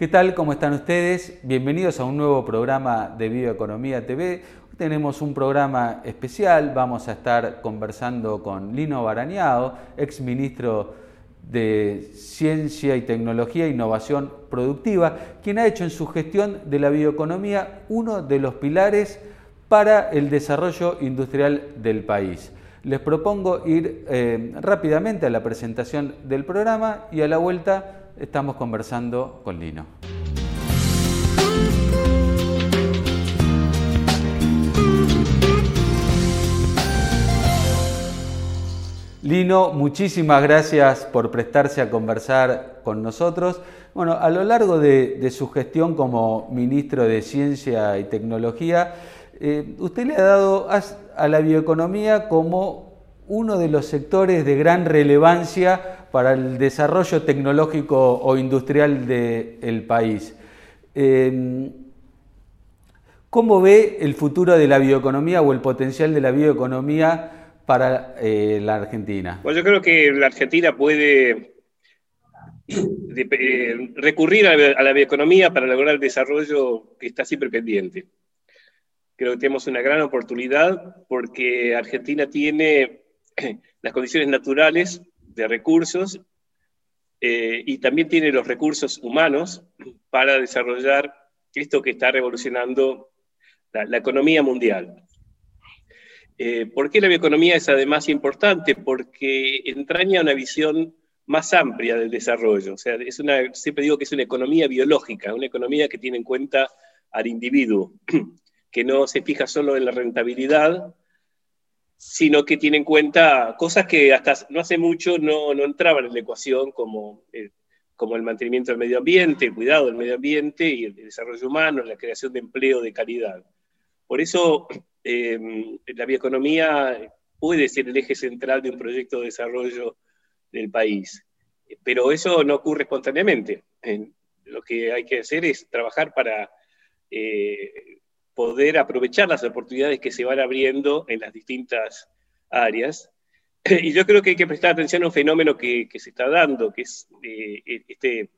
¿Qué tal? ¿Cómo están ustedes? Bienvenidos a un nuevo programa de Bioeconomía TV. Hoy tenemos un programa especial. Vamos a estar conversando con Lino Barañao, ex ministro de Ciencia y Tecnología e Innovación Productiva, quien ha hecho en su gestión de la bioeconomía uno de los pilares para el desarrollo industrial del país. Les propongo ir eh, rápidamente a la presentación del programa y a la vuelta estamos conversando con Lino. Lino, muchísimas gracias por prestarse a conversar con nosotros. Bueno, a lo largo de, su gestión como ministro de Ciencia y Tecnología, eh, usted le ha dado a la bioeconomía como uno de los sectores de gran relevancia para el desarrollo tecnológico o industrial del país. Em, ¿Cómo ve el futuro de la bioeconomía o el potencial de la bioeconomía para eh, la Argentina? Bueno, yo creo que la Argentina puede eh, recurrir a la bioeconomía para lograr el desarrollo que está siempre pendiente. Creo que tenemos una gran oportunidad porque Argentina tiene las condiciones naturales de recursos eh, y también tiene los recursos humanos para desarrollar esto que está revolucionando la, economía mundial. Eh, ¿Por qué la bioeconomía es además importante? Porque entraña una visión más amplia del desarrollo. O sea, siempre digo que es una economía biológica, una economía que tiene en cuenta al individuo, que no se fija solo en la rentabilidad, sino que tiene en cuenta cosas que hasta no hace mucho no, no entraban en la ecuación, como, eh, como el mantenimiento del medio ambiente, el cuidado del medio ambiente y el desarrollo humano, la creación de empleo de calidad. Por eso em, la bioeconomía puede ser el eje central de un proyecto de desarrollo del país, pero eso no ocurre espontáneamente. Lo que hay que hacer es trabajar para eh, poder aprovechar las oportunidades que se van abriendo en las distintas áreas. Y yo creo que hay que prestar atención a un fenómeno que, se está dando, que es eh, este,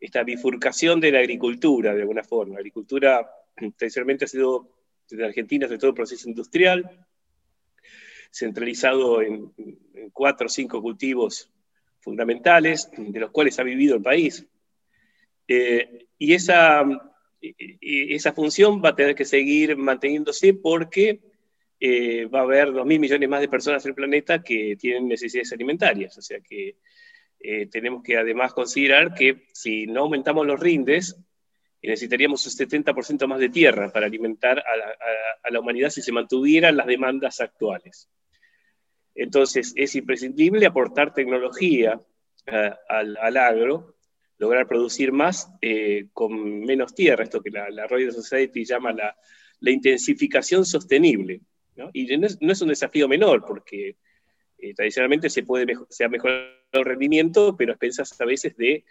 esta bifurcación de la agricultura, de alguna forma. La agricultura tradicionalmente ha sido, desde Argentina, sobre todo un proceso industrial, centralizado en, cuatro o cinco cultivos fundamentales, de los cuales ha vivido el país. Eh, y esa esa función va a tener que seguir manteniéndose porque eh, va a haber 2.000 millones más de personas en el planeta que tienen necesidades alimentarias. O sea que eh, tenemos que además considerar que si no aumentamos los rindes, necesitaríamos un 70% más de tierra para alimentar a la, humanidad si se mantuvieran las demandas actuales. Entonces es imprescindible aportar tecnología eh, al agro lograr producir más eh, con menos tierra, esto que la, Royal Society llama la, intensificación sostenible. ¿no? Y no es, un desafío menor, porque eh, tradicionalmente se, puede se ha mejorado el rendimiento, pero a expensas a veces de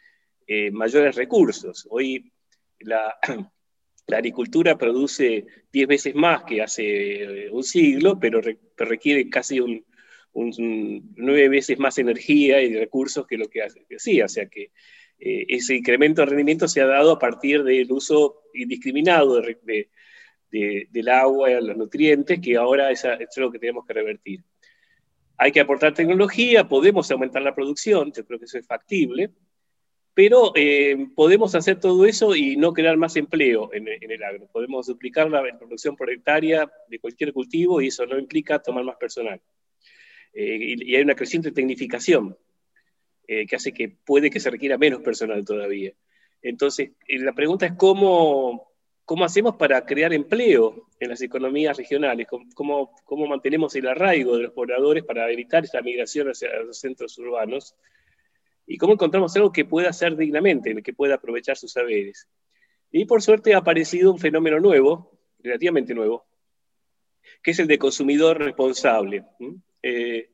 eh, mayores recursos. Hoy la, agricultura produce 10 veces más que hace un siglo, pero, requiere casi un, nueve veces más energía y recursos que lo que hacía. O sea que eh, ese incremento de rendimiento se ha dado a partir del uso indiscriminado del agua y los nutrientes, que ahora es, es lo que tenemos que revertir. Hay que aportar tecnología, podemos aumentar la producción, yo creo que eso es factible, pero eh, podemos hacer todo eso y no crear más empleo en, el agro. Podemos duplicar la producción por hectárea de cualquier cultivo y eso no implica tomar más personal. Eh, y, hay una creciente tecnificación. Eh, que hace que puede que se requiera menos personal todavía. Entonces, eh, la pregunta es cómo, cómo hacemos para crear empleo en las economías regionales, cómo, cómo mantenemos el arraigo de los pobladores para evitar esta migración hacia los centros urbanos y cómo encontramos algo que pueda hacer dignamente, que pueda aprovechar sus saberes. Y por suerte ha aparecido un fenómeno nuevo, relativamente nuevo, que es el de consumidor responsable. Eh,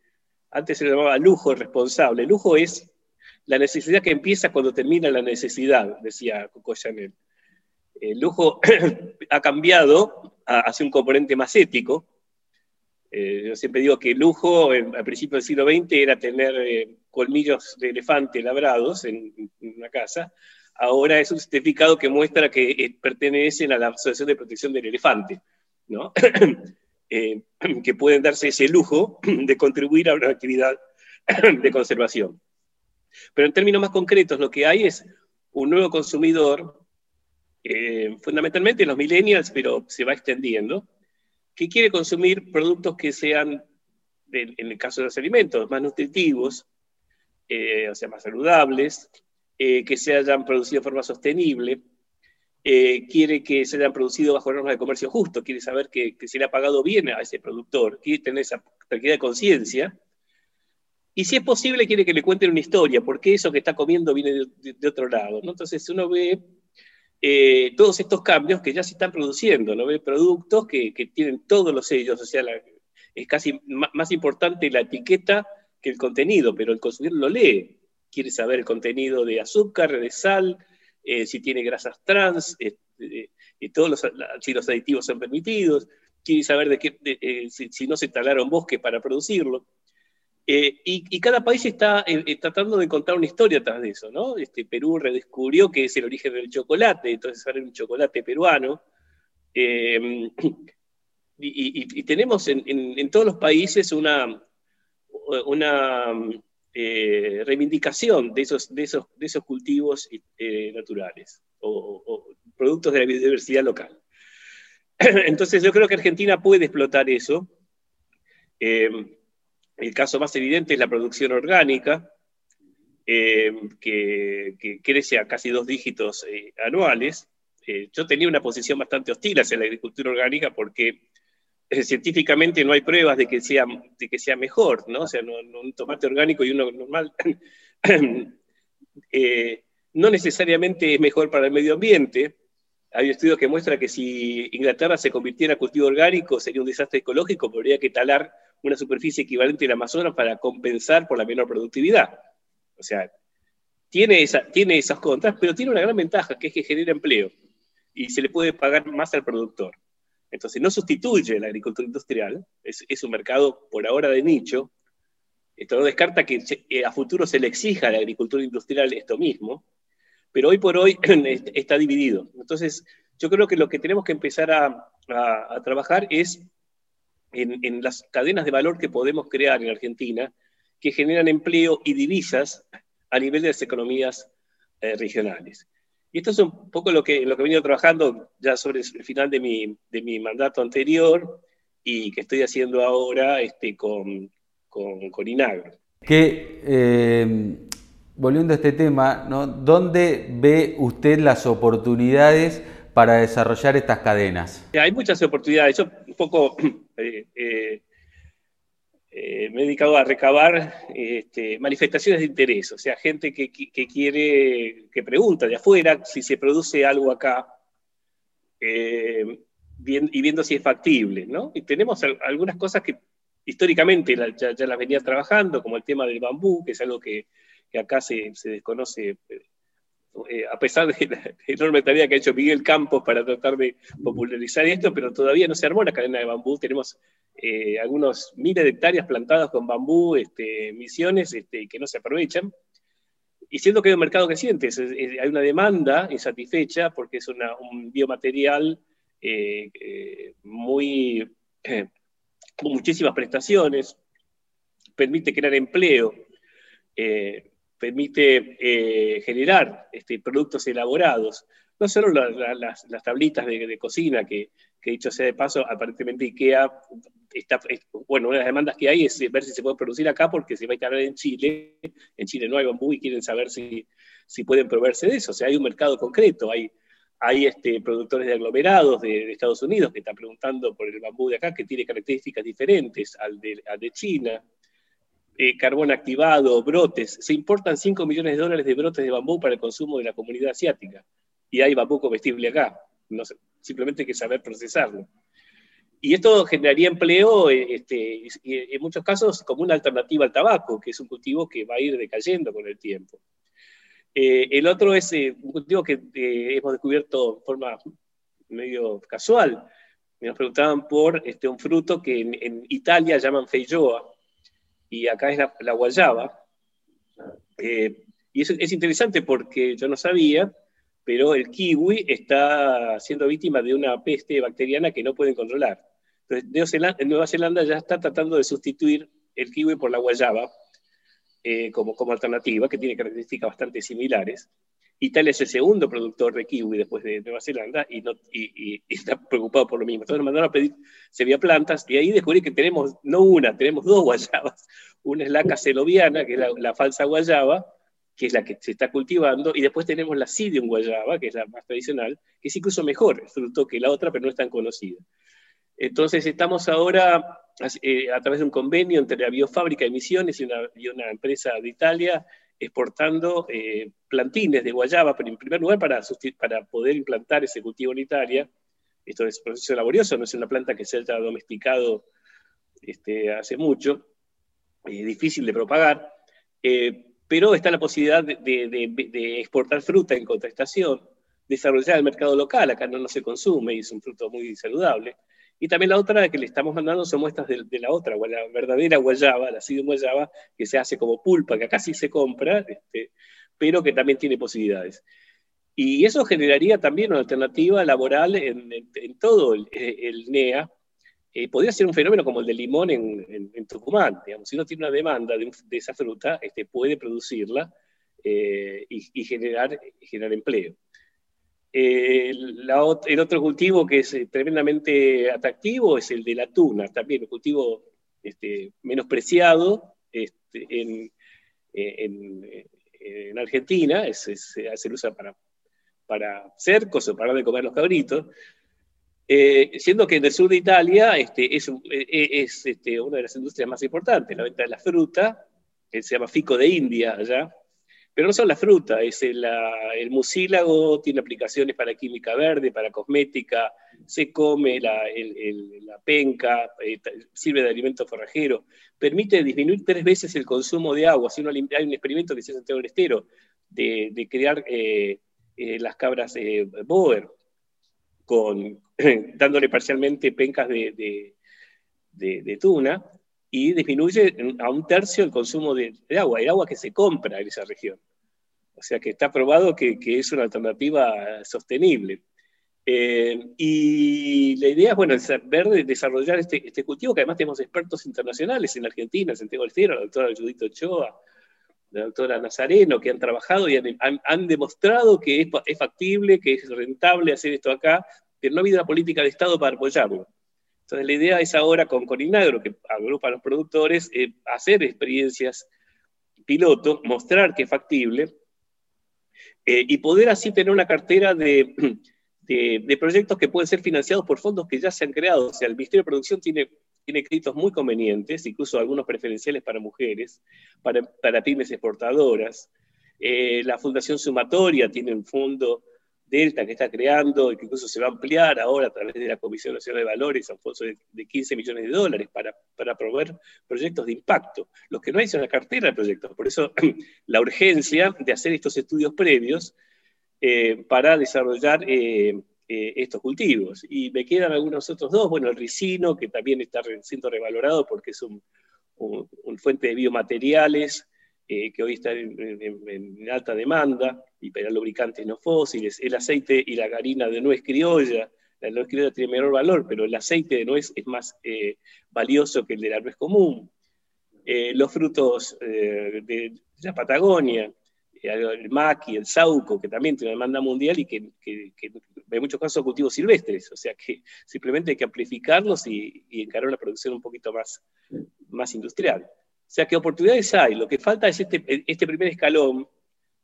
antes se le llamaba lujo responsable. Lujo es la necesidad que empieza cuando termina la necesidad, decía Coco Chanel. El lujo ha cambiado hacia un componente más ético. Eh, yo siempre digo que el lujo al principio del siglo XX era tener eh, colmillos de elefante labrados en, una casa. ahora es un certificado que muestra que eh, pertenecen a la Asociación de Protección del Elefante, ¿no? Eh, que pueden darse ese lujo de contribuir a una actividad de conservación. Pero en términos más concretos, lo que hay es un nuevo consumidor, eh, fundamentalmente los millennials, pero se va extendiendo, que quiere consumir productos que sean, en el caso de los alimentos, más nutritivos, o sea, más saludables, que se hayan producido de forma sostenible, eh, quiere que se hayan producido bajo normas de comercio justo, quiere saber que, se le ha pagado bien a ese productor, quiere tener esa tranquilidad de conciencia. Y si es posible, quiere que le cuenten una historia, porque eso que está comiendo viene de, otro lado. Entonces uno ve eh, todos estos cambios que ya se están produciendo, ¿no? ve productos que, tienen todos los sellos, o sea, es casi más importante la etiqueta que el contenido, pero el consumidor lo lee, quiere saber el contenido de azúcar, de sal, eh, si tiene grasas trans, eh, eh, todos los, si los aditivos son permitidos, quiere saber de qué, si, no se talaron bosques para producirlo. Y, cada país está tratando de contar una historia atrás de eso, ¿no? Este, Perú redescubrió que es el origen del chocolate, entonces sale un chocolate peruano. Y, tenemos en, en, todos los países una, una eh, reivindicación de esos, de esos, de esos cultivos eh, naturales o, productos de la biodiversidad local. Entonces yo creo que Argentina puede explotar eso. Em, el caso más evidente es la producción orgánica, em, que, crece a casi dos dígitos eh, anuales. yo tenía una posición bastante hostil hacia la agricultura orgánica porque científicamente no hay pruebas de que sea, de que sea mejor, ¿no? O sea, un tomate orgánico y uno normal eh, no necesariamente es mejor para el medio ambiente. Hay estudios que muestran que si Inglaterra se convirtiera en cultivo orgánico sería un desastre ecológico, podría que talar una superficie equivalente al Amazonas para compensar por la menor productividad. O sea, tiene, tiene esas contras, pero tiene una gran ventaja, que es que genera empleo y se le puede pagar más al productor. Entonces no sustituye la agricultura industrial, es, un mercado por ahora de nicho. Esto no descarta que a futuro se le exija a la agricultura industrial esto mismo, pero hoy por hoy está dividido. Entonces yo creo que lo que tenemos que empezar a, trabajar es en, las cadenas de valor que podemos crear en Argentina, que generan empleo y divisas a nivel de las economías eh, regionales. Y esto es un poco lo que, lo que he venido trabajando ya sobre el final de mi, de mi mandato anterior y que estoy haciendo ahora este, con, con, con Inagro. Que, eh, volviendo a este tema, ¿no? ¿dónde ve usted las oportunidades para desarrollar estas cadenas? Hay muchas oportunidades. Yo un poco eh, eh, eh, me he dedicado a recabar este, manifestaciones de interés, o sea, gente que, quiere, que pregunta de afuera si se produce algo acá eh, y viendo si es factible, ¿no? Y tenemos algunas cosas que históricamente ya, las venía trabajando, como el tema del bambú, que es algo que, acá se, desconoce, eh, a pesar de la enorme tarea que ha hecho Miguel Campos para tratar de popularizar esto, pero todavía no se armó la cadena de bambú, tenemos eh, algunos miles de hectáreas plantadas con bambú, este, misiones este, que no se aprovechan. Y siendo que hay un mercado creciente, hay una demanda insatisfecha porque es un biomaterial eh, eh, con muchísimas prestaciones, permite crear empleo, permite generar este, productos elaborados, no solo las, tablitas de, cocina que, que dicho sea de paso, aparentemente IKEA está, bueno, una de las demandas que hay es ver si se puede producir acá porque se va a instalar en Chile, en Chile no hay bambú y quieren saber si, si pueden proveerse de eso, o sea, hay un mercado concreto, hay, hay este, productores de aglomerados de, Estados Unidos que están preguntando por el bambú de acá, que tiene características diferentes al de, de China, eh, carbón activado, brotes, se importan 5 millones de dólares de brotes de bambú para el consumo de la comunidad asiática, y hay bambú comestible acá, no sé, simplemente hay que saber procesarlo. Y esto generaría empleo, eh, este, en muchos casos, como una alternativa al tabaco, que es un cultivo que va a ir decayendo con el tiempo. Eh, el otro es eh, un cultivo que hemos descubierto de forma medio casual. Nos preguntaban por este, un fruto que en, Italia llaman feijoa, y acá es la, guayaba. y es, es interesante porque yo no sabía, pero el kiwi está siendo víctima de una peste bacteriana que no pueden controlar. Entonces, Nueva Zelanda ya está tratando de sustituir el kiwi por la guayaba eh, como, como alternativa, que tiene características bastante similares. Italia es el segundo productor de kiwi después de Nueva Zelanda y, no, y, está preocupado por lo mismo. Entonces mandaron a pedir semilla plantas y ahí descubrí que tenemos, no una, tenemos dos guayabas. Una es la caseloviana, que es la, falsa guayaba, que es la que se está cultivando, y después tenemos la Sidium guayaba, que es la más tradicional, que es incluso mejor fruto que la otra, pero no es tan conocida. Entonces estamos ahora, eh, a través de un convenio entre la Biofábrica de Misiones y una, y una empresa de Italia, exportando eh, plantines de guayaba, pero en primer lugar para, para poder implantar ese cultivo en Italia. Esto es un proceso laborioso, no es una planta que se haya domesticado este, hace mucho, es difícil de propagar, eh, pero está la posibilidad de, exportar fruta en contraestación, desarrollar el mercado local, acá no, no se consume y es un fruto muy saludable, y también la otra que le estamos mandando son muestras de, la otra, la verdadera guayaba, la sido guayaba, que se hace como pulpa, que acá sí se compra, este, pero que también tiene posibilidades. Y eso generaría también una alternativa laboral en, todo el, NEA. Eh, podría ser un fenómeno como el del limón en, Tucumán. Si uno tiene una demanda de, esa fruta, este, puede producirla eh, y, generar, empleo. Eh, el otro cultivo que es eh, tremendamente atractivo es el de la tuna, también un cultivo este, menospreciado este, en, Argentina, se usa para, para cercos o para de comer los cabritos, eh, siendo que en el sur de Italia este, es, es este, una de las industrias más importantes, la venta de la fruta, que se llama fico de India allá, pero no solo la fruta, es el, el, mucílago, tiene aplicaciones para química verde, para cosmética, se come la, la penca, eh, sirve de alimento forrajero, permite disminuir tres veces el consumo de agua. Si uno, hay un experimento que se hace en Santiago del Estero de, de crear eh, eh, las cabras Boer, con, dándole parcialmente pencas de, de, tuna, y disminuye a un tercio el consumo de, agua, el agua que se compra en esa región. O sea que está probado que, es una alternativa sostenible. Eh, y la idea es, bueno, ver, desarrollar este, este, cultivo, que además tenemos expertos internacionales en Argentina, Santiago Cielo, la doctora Judith Ochoa, la doctora Nazareno, que han trabajado y han, demostrado que es, es, factible, que es rentable hacer esto acá, pero no ha habido una política de Estado para apoyarlo. Entonces la idea es ahora con Corinagro, que agrupa a los productores, eh, hacer experiencias piloto, mostrar que es factible eh, y poder así tener una cartera de, de, proyectos que pueden ser financiados por fondos que ya se han creado. O sea, el Ministerio de Producción tiene, tiene créditos muy convenientes, incluso algunos preferenciales para mujeres, para, para pymes exportadoras. Eh, la Fundación Sumatoria tiene un fondo Delta que está creando y que incluso se va a ampliar ahora a través de la Comisión Nacional de Valores a un fondo de, 15 millones de dólares para, para promover proyectos de impacto. Los que no hay son una cartera de proyectos. Por eso la urgencia de hacer estos estudios previos eh, para desarrollar eh, eh, estos cultivos. Y me quedan algunos otros dos. Bueno, el ricino, que también está siendo revalorado porque es un, un fuente de biomateriales eh, que hoy está en, alta demanda, y para lubricantes no fósiles, el aceite y la harina de nuez criolla. La nuez criolla tiene menor valor, pero el aceite de nuez es más eh, valioso que el de la nuez común. Eh, los frutos de la Patagonia, el maqui, el sauco, que también tiene una demanda mundial y que, en muchos casos son cultivos silvestres, o sea que simplemente hay que amplificarlos y, y encarar una producción un poquito más, más industrial. O sea que oportunidades hay, lo que falta es este, este primer escalón,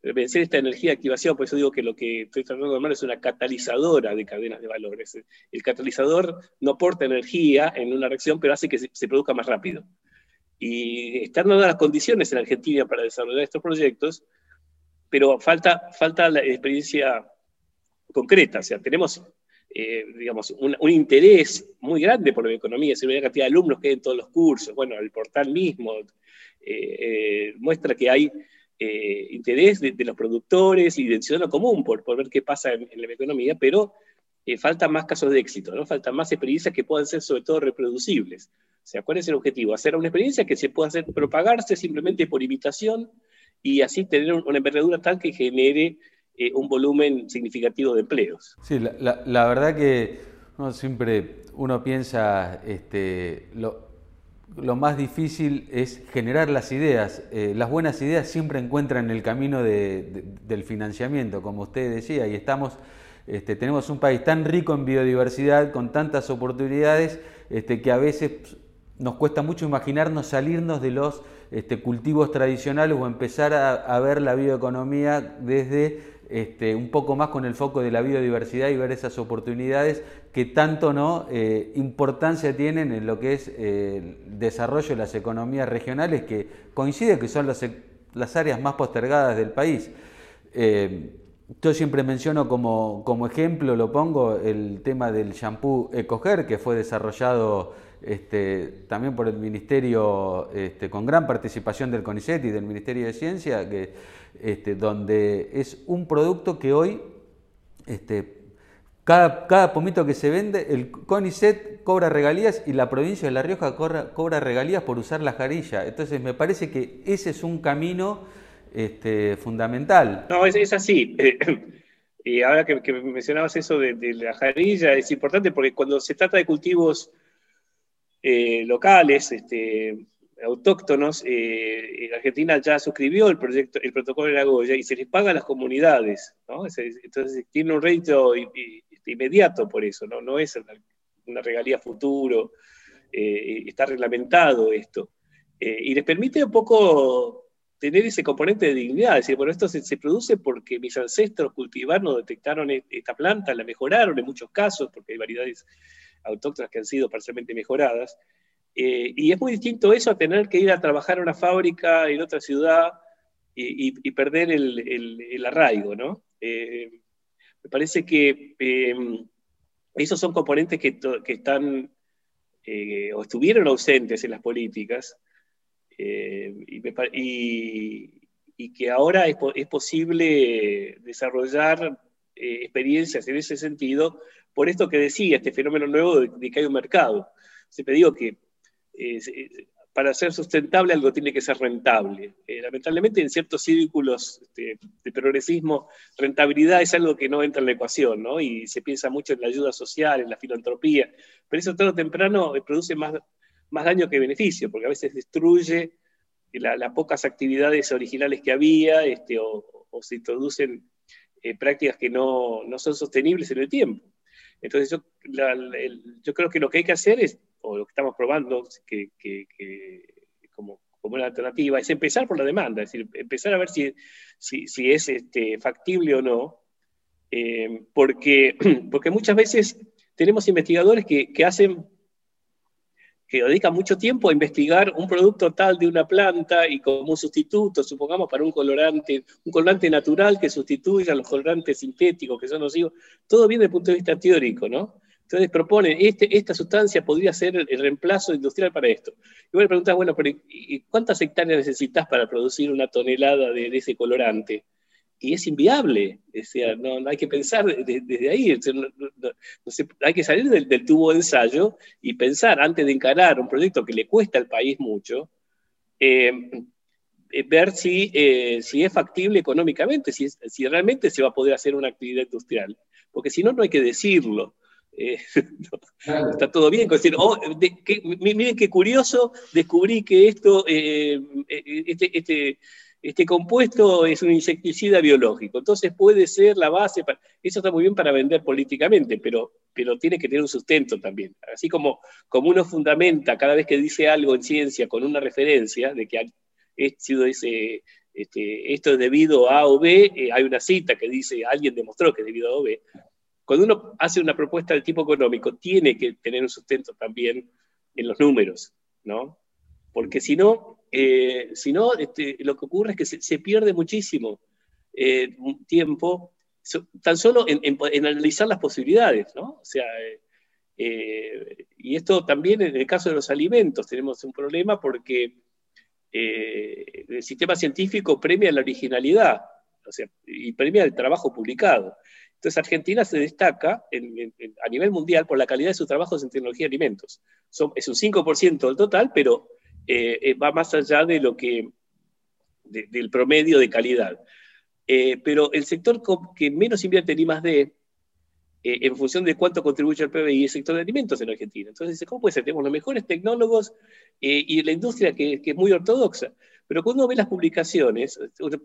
vencer esta energía de activación, por eso digo que lo que estoy tratando de armar es una catalizadora de cadenas de valores. El catalizador no aporta energía en una reacción, pero hace que se, produzca más rápido. Y están dadas las condiciones en Argentina para desarrollar estos proyectos, pero falta, falta la experiencia concreta. O sea, tenemos eh, digamos, un, interés muy grande por la economía, ve la cantidad de alumnos que hay en todos los cursos, bueno, el portal mismo eh, eh, muestra que hay interés de, los productores y del ciudadano común por, ver qué pasa en, la economía, pero faltan más casos de éxito, ¿no? faltan más experiencias que puedan ser sobre todo reproducibles. O sea, ¿cuál es el objetivo? Hacer una experiencia que se pueda hacer propagarse simplemente por imitación y así tener una envergadura tal que genere un volumen significativo de empleos. Sí, la, verdad que siempre uno piensa este, lo, lo más difícil es generar las ideas. Eh, las buenas ideas siempre encuentran el camino del financiamiento, como usted decía, y estamos, este, tenemos un país tan rico en biodiversidad, con tantas oportunidades, este, que a veces nos cuesta mucho imaginarnos salirnos de los este, cultivos tradicionales o empezar a ver la bioeconomía desde este, un poco más con el foco de la biodiversidad y ver esas oportunidades que tanto ¿no? Eh, importancia tienen en lo que es eh, el desarrollo de las economías regionales, que coincide que son las, las áreas más postergadas del país. Eh, yo siempre menciono como, como, ejemplo, lo pongo, el tema del shampoo Ecoger, que fue desarrollado este, también por el Ministerio, este, con gran participación del CONICET y del Ministerio de Ciencia, que este, donde es un producto que hoy, cada, cada, pomito que se vende, el CONICET cobra regalías y la provincia de La Rioja cobra, regalías por usar la jarilla. Entonces me parece que ese es un camino fundamental. No, es, así. y ahora que, mencionabas eso de, la jarilla, es importante porque cuando se trata de cultivos eh, locales, este, autóctonos, eh, Argentina ya suscribió el, proyecto, el protocolo de la Goya y se les paga a las comunidades, ¿no? Entonces tiene un rédito inmediato por eso, ¿no? Es una, regalía futuro, eh, está reglamentado esto. Eh, y les permite un poco tener ese componente de dignidad, decir, bueno, esto se, produce porque mis ancestros cultivaron, detectaron e, esta planta, la mejoraron en muchos casos, porque hay variedades autóctonas que han sido parcialmente mejoradas, eh, y es muy distinto eso a tener que ir a trabajar a una fábrica en otra ciudad y, perder el, arraigo, ¿no? Eh, me parece que em, esos son componentes que, están eh, o estuvieron ausentes en las políticas y, que ahora es, posible desarrollar experiencias en ese sentido por esto que decía, este fenómeno nuevo de, que hay un mercado. Siempre digo que para ser sustentable algo tiene que ser rentable. Eh, lamentablemente en ciertos círculos este, de progresismo, rentabilidad es algo que no entra en la ecuación, ¿no? Y se piensa mucho en la ayuda social, en la filantropía, pero eso tarde o temprano eh, produce más, más daño que beneficio, porque a veces destruye las pocas actividades originales que había este, o, se introducen eh, prácticas que no, no, son sostenibles en el tiempo. Entonces yo, yo creo que lo que hay que hacer es o lo que estamos probando que, como, una alternativa, es empezar por la demanda, es decir, empezar a ver si, si, es este, factible o no, eh, porque, porque muchas veces tenemos investigadores que, hacen que dedican mucho tiempo a investigar un producto tal de una planta y como un sustituto, supongamos para un colorante, un colorante natural que sustituya a los colorantes sintéticos que son nocivos, todo bien desde el punto de vista teórico, ¿no? Entonces proponen, este, esta sustancia podría ser el reemplazo industrial para esto. Y vos le preguntás, bueno, pero ¿cuántas hectáreas necesitas para producir una tonelada de, ese colorante? Y es inviable, no, hay que pensar desde, ahí, hay que salir del, tubo de ensayo y pensar antes de encarar un proyecto que le cuesta al país mucho, eh, eh, ver si, eh, si es factible económicamente, si, si realmente se va a poder hacer una actividad industrial, porque si no, no hay que decirlo. Eh, está todo bien. Decir, oh, miren qué curioso, descubrí que esto, eh, este, este, este, compuesto es un insecticida biológico. Entonces puede ser la base. Para, eso está muy bien para vender políticamente, pero, pero tiene que tener un sustento también. Así como, como uno fundamenta cada vez que dice algo en ciencia con una referencia de que sido ese, este, esto es debido a A o B, hay una cita que dice alguien demostró que es debido a A o B cuando uno hace una propuesta de tipo económico, tiene que tener un sustento también en los números, ¿no? Porque si no, eh, si no este, lo que ocurre es que se, pierde muchísimo eh, tiempo tan solo en, analizar las posibilidades, ¿no? O sea, eh, y esto también en el caso de los alimentos tenemos un problema porque el sistema científico premia la originalidad, o sea, y premia el trabajo publicado. Entonces Argentina se destaca a nivel mundial por la calidad de sus trabajos en tecnología de alimentos. es un 5% del total, pero eh, eh, va más allá de lo que, del promedio de calidad. Eh, pero el sector que menos invierte en I más D, eh, en función de cuánto contribuye al PBI, es el sector de alimentos en Argentina. Entonces, ¿cómo puede ser? Tenemos los mejores tecnólogos eh, y la industria que, es muy ortodoxa. Pero cuando uno ve las publicaciones,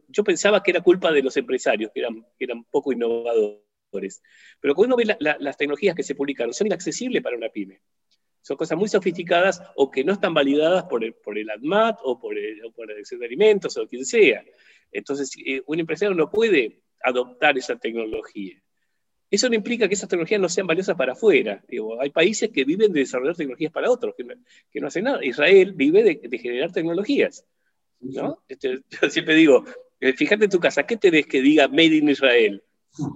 yo pensaba que era culpa de los empresarios, que eran, que eran poco innovadores. Pero cuando uno ve las tecnologías que se publicaron, son inaccesibles para una pyme. Son cosas muy sofisticadas o que no están validadas por el, por el ADMAT o por el, por el de Alimentos o quien sea. Entonces, eh, un empresario no puede adoptar esa tecnología. Eso no implica que esas tecnologías no sean valiosas para afuera. hay países que viven de desarrollar tecnologías para otros, que no, hacen nada. Israel vive de, generar tecnologías. ¿no? Este, yo siempre digo, eh, fíjate en tu casa, ¿qué tenés que diga Made in Israel?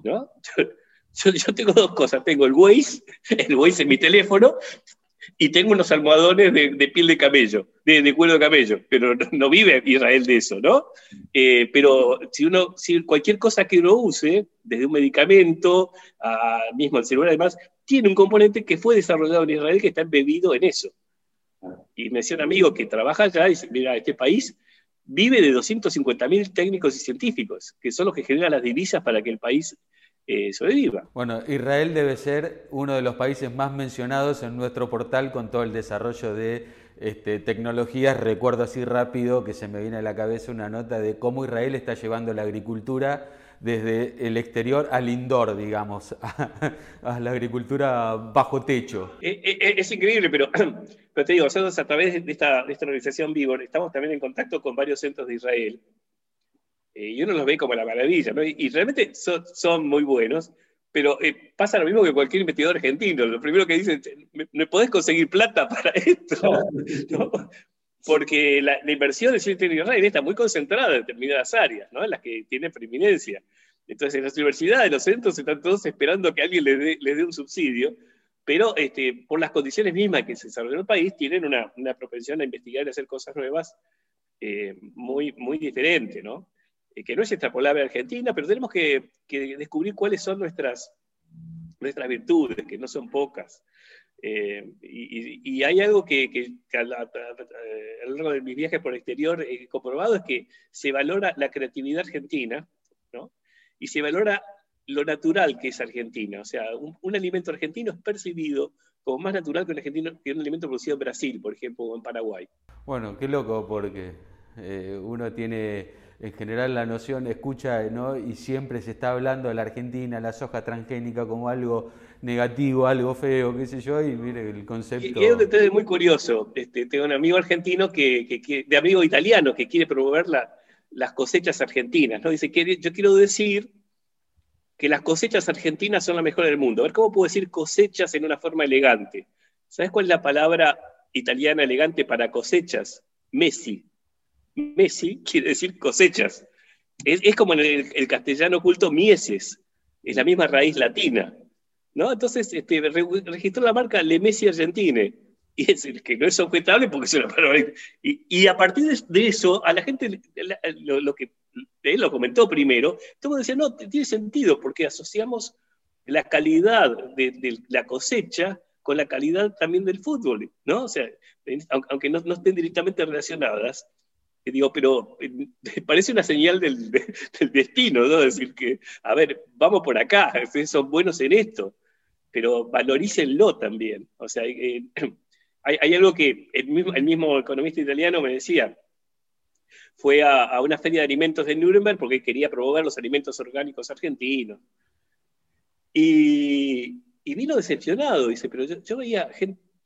¿no? Yo, yo, tengo dos cosas, tengo el Waze, el Waze en mi teléfono, y tengo unos almohadones de, piel de camello, de, cuero de camello, pero no, vive Israel de eso, ¿no? Eh, pero si uno, si cualquier cosa que uno use, desde un medicamento mismo el celular, además, tiene un componente que fue desarrollado en Israel que está embebido en eso. Y me decía un amigo que trabaja allá y dice, mira, este país vive de 250.000 técnicos y científicos, que son los que generan las divisas para que el país eh, sobreviva. Bueno, Israel debe ser uno de los países más mencionados en nuestro portal con todo el desarrollo de este, tecnologías. Recuerdo así rápido que se me viene a la cabeza una nota de cómo Israel está llevando la agricultura desde el exterior al indoor, digamos, a, la agricultura bajo techo. Eh, eh, es, increíble, pero, pero, te digo, nosotros a través de esta, de esta organización Vivor estamos también en contacto con varios centros de Israel eh, y uno los ve como la maravilla, ¿no? y, realmente son, muy buenos, pero eh, pasa lo mismo que cualquier investigador argentino. Lo primero que dicen, ¿me, podés conseguir plata para esto? Porque la, inversión de ciencia y Israel está muy concentrada en determinadas áreas, ¿no? en las que tienen preeminencia. Entonces, en las universidades, los centros están todos esperando que alguien les dé, les dé un subsidio, pero este, por las condiciones mismas que se desarrolla en el país, tienen una, una propensión a investigar y hacer cosas nuevas eh, muy, muy diferente, ¿no? Eh, que no es extrapolable a Argentina, pero tenemos que, descubrir cuáles son nuestras, nuestras virtudes, que no son pocas. Eh, y, hay algo que, que, a, lo largo de mis viajes por el exterior he comprobado, es que se valora la creatividad argentina, ¿no? Y se valora lo natural que es Argentina. O sea, un, alimento argentino es percibido como más natural que un, alimento producido en Brasil, por ejemplo, o en Paraguay. Bueno, qué loco, porque eh, uno tiene en general la noción escucha ¿no? y siempre se está hablando de la Argentina, la soja transgénica como algo negativo, algo feo, qué sé yo, y mire el concepto. Y, es muy curioso. Este, tengo un amigo argentino que, de amigo italiano que quiere promover las cosechas argentinas, ¿no? Dice que yo quiero decir que las cosechas argentinas son las mejores del mundo. A ver, ¿cómo puedo decir cosechas en una forma elegante? ¿Sabes cuál es la palabra italiana elegante para cosechas? Messi. Messi quiere decir cosechas. Es, como en el, castellano oculto mieses, es la misma raíz latina. ¿no? Entonces este, registró la marca Le Messi Argentine. Y es que no es objetable porque es una palabra. Y, y a partir de, eso, a la gente, lo, que él lo comentó primero, todo decía, no, tiene sentido porque asociamos la calidad de, la cosecha con la calidad también del fútbol, ¿no? O sea, aunque no, no estén directamente relacionadas, digo, pero eh, parece una señal del, destino, ¿no? Decir que, a ver, vamos por acá, son buenos en esto, pero valorícenlo también. O sea, eh, hay, algo que el mismo, economista italiano me decía, fue a, una feria de alimentos de Nuremberg porque quería promover los alimentos orgánicos argentinos. Y, vino decepcionado, dice, pero yo, veía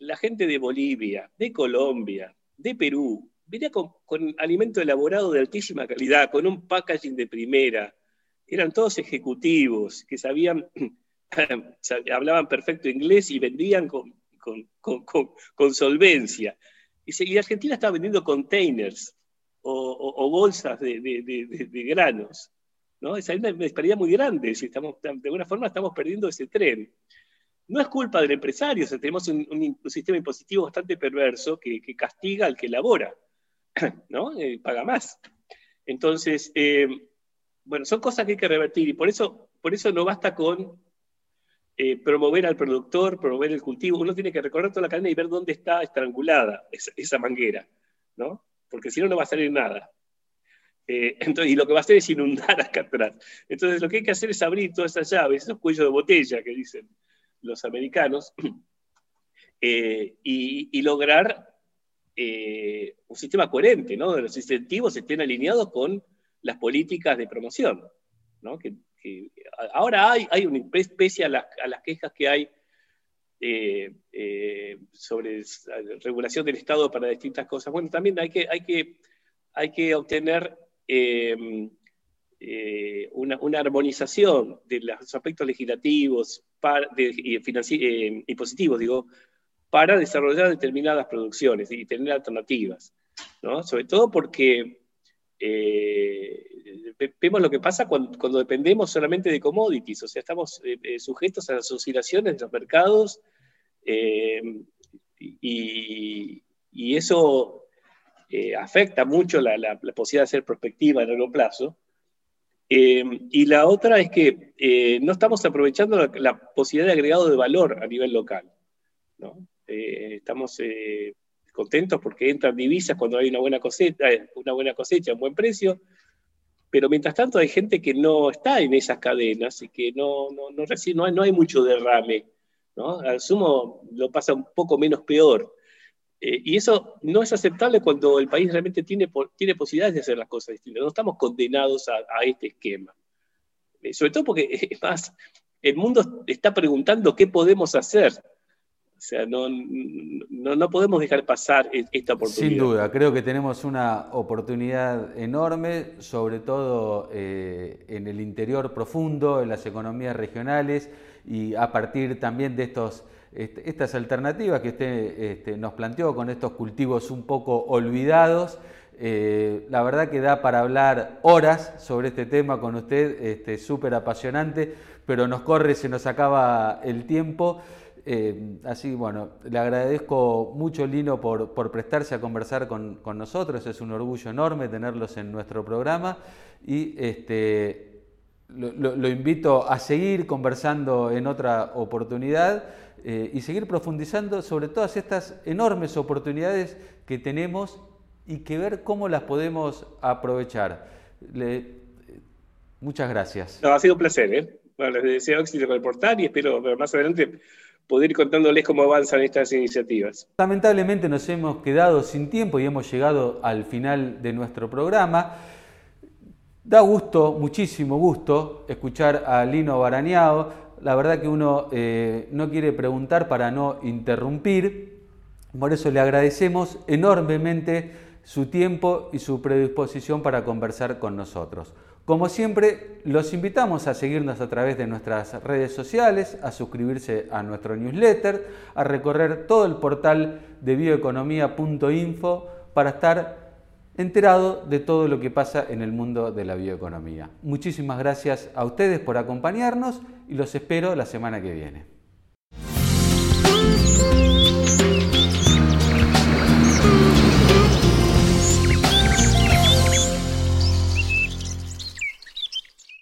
la gente de Bolivia, de Colombia, de Perú, venía con, alimento elaborado de altísima calidad, con un packaging de primera. Eran todos ejecutivos que sabían, hablaban perfecto inglés y vendían con, solvencia. Y, Argentina estaba vendiendo containers o, bolsas de, granos. ¿no? Esa es una disparidad muy grande. Si de alguna forma estamos perdiendo ese tren. No es culpa del empresario, tenemos un, sistema impositivo bastante perverso que castiga al que elabora. ¿no? Eh, paga más. Entonces, eh, bueno, son cosas que hay que revertir y por eso, por eso no basta con eh, promover al productor, promover el cultivo, uno tiene que recorrer toda la cadena y ver dónde está estrangulada esa, manguera, ¿no? Porque si no, no va a salir nada. Entonces, y lo que va a hacer es inundar acá atrás. Entonces, lo que hay que hacer es abrir todas esas llaves, esos cuellos de botella que dicen los americanos, y, lograr eh, un sistema coherente, ¿no? De los incentivos estén alineados con las políticas de promoción, ¿no? Que, ahora hay, hay una especie a las, quejas que hay sobre regulación del Estado para distintas cosas. Bueno, también hay que, hay que, hay que obtener eh, una, armonización de los aspectos legislativos y, eh, y, positivos, digo, para desarrollar determinadas producciones y tener alternativas, ¿no? Sobre todo porque eh, vemos lo que pasa cuando, dependemos solamente de commodities, o sea, estamos sujetos a las oscilaciones de los mercados y, eso eh, afecta mucho la, posibilidad de hacer prospectiva a largo plazo. Eh, y la otra es que eh, no estamos aprovechando la, posibilidad de agregado de valor a nivel local. Estamos contentos porque entran divisas cuando hay una buena cosecha, una buena cosecha, un buen precio, pero mientras tanto hay gente que no está en esas cadenas y que no, no, no, no, hay, no hay mucho derrame. ¿no? Al sumo lo pasa un poco menos peor. Eh, y eso no es aceptable cuando el país realmente tiene, tiene posibilidades de hacer las cosas distintas. No estamos condenados a, este esquema. Eh, sobre todo porque, es más, el mundo está preguntando qué podemos hacer. O sea, no, podemos dejar pasar e, esta oportunidad. Sin duda, creo que tenemos una oportunidad enorme, sobre todo eh, en el interior profundo, en las economías regionales y a partir también de estos estas alternativas que usted este, nos planteó con estos cultivos un poco olvidados. Eh, la verdad que da para hablar horas sobre este tema con usted, este, súper apasionante, pero nos corre, se nos acaba el tiempo. Eh, así, bueno, le agradezco mucho, Lino, por, prestarse a conversar con, nosotros. Es un orgullo enorme tenerlos en nuestro programa y este, lo invito a seguir conversando en otra oportunidad. Eh, y seguir profundizando sobre todas estas enormes oportunidades que tenemos y que ver cómo las podemos aprovechar. muchas gracias. ha sido un placer. ¿eh? les deseo éxito con el portal y espero más adelante poder ir contándoles cómo avanzan estas iniciativas. Lamentablemente nos hemos quedado sin tiempo y hemos llegado al final de nuestro programa. Da gusto, muchísimo gusto, escuchar a Lino Barañao, la verdad que uno eh, no quiere preguntar para no interrumpir, por eso le agradecemos enormemente su tiempo y su predisposición para conversar con nosotros. Como siempre, los invitamos a seguirnos a través de nuestras redes sociales, a suscribirse a nuestro newsletter, a recorrer todo el portal de bioeconomía.info para estar enterado de todo lo que pasa en el mundo de la bioeconomía. Muchísimas gracias a ustedes por acompañarnos y los espero la semana que viene.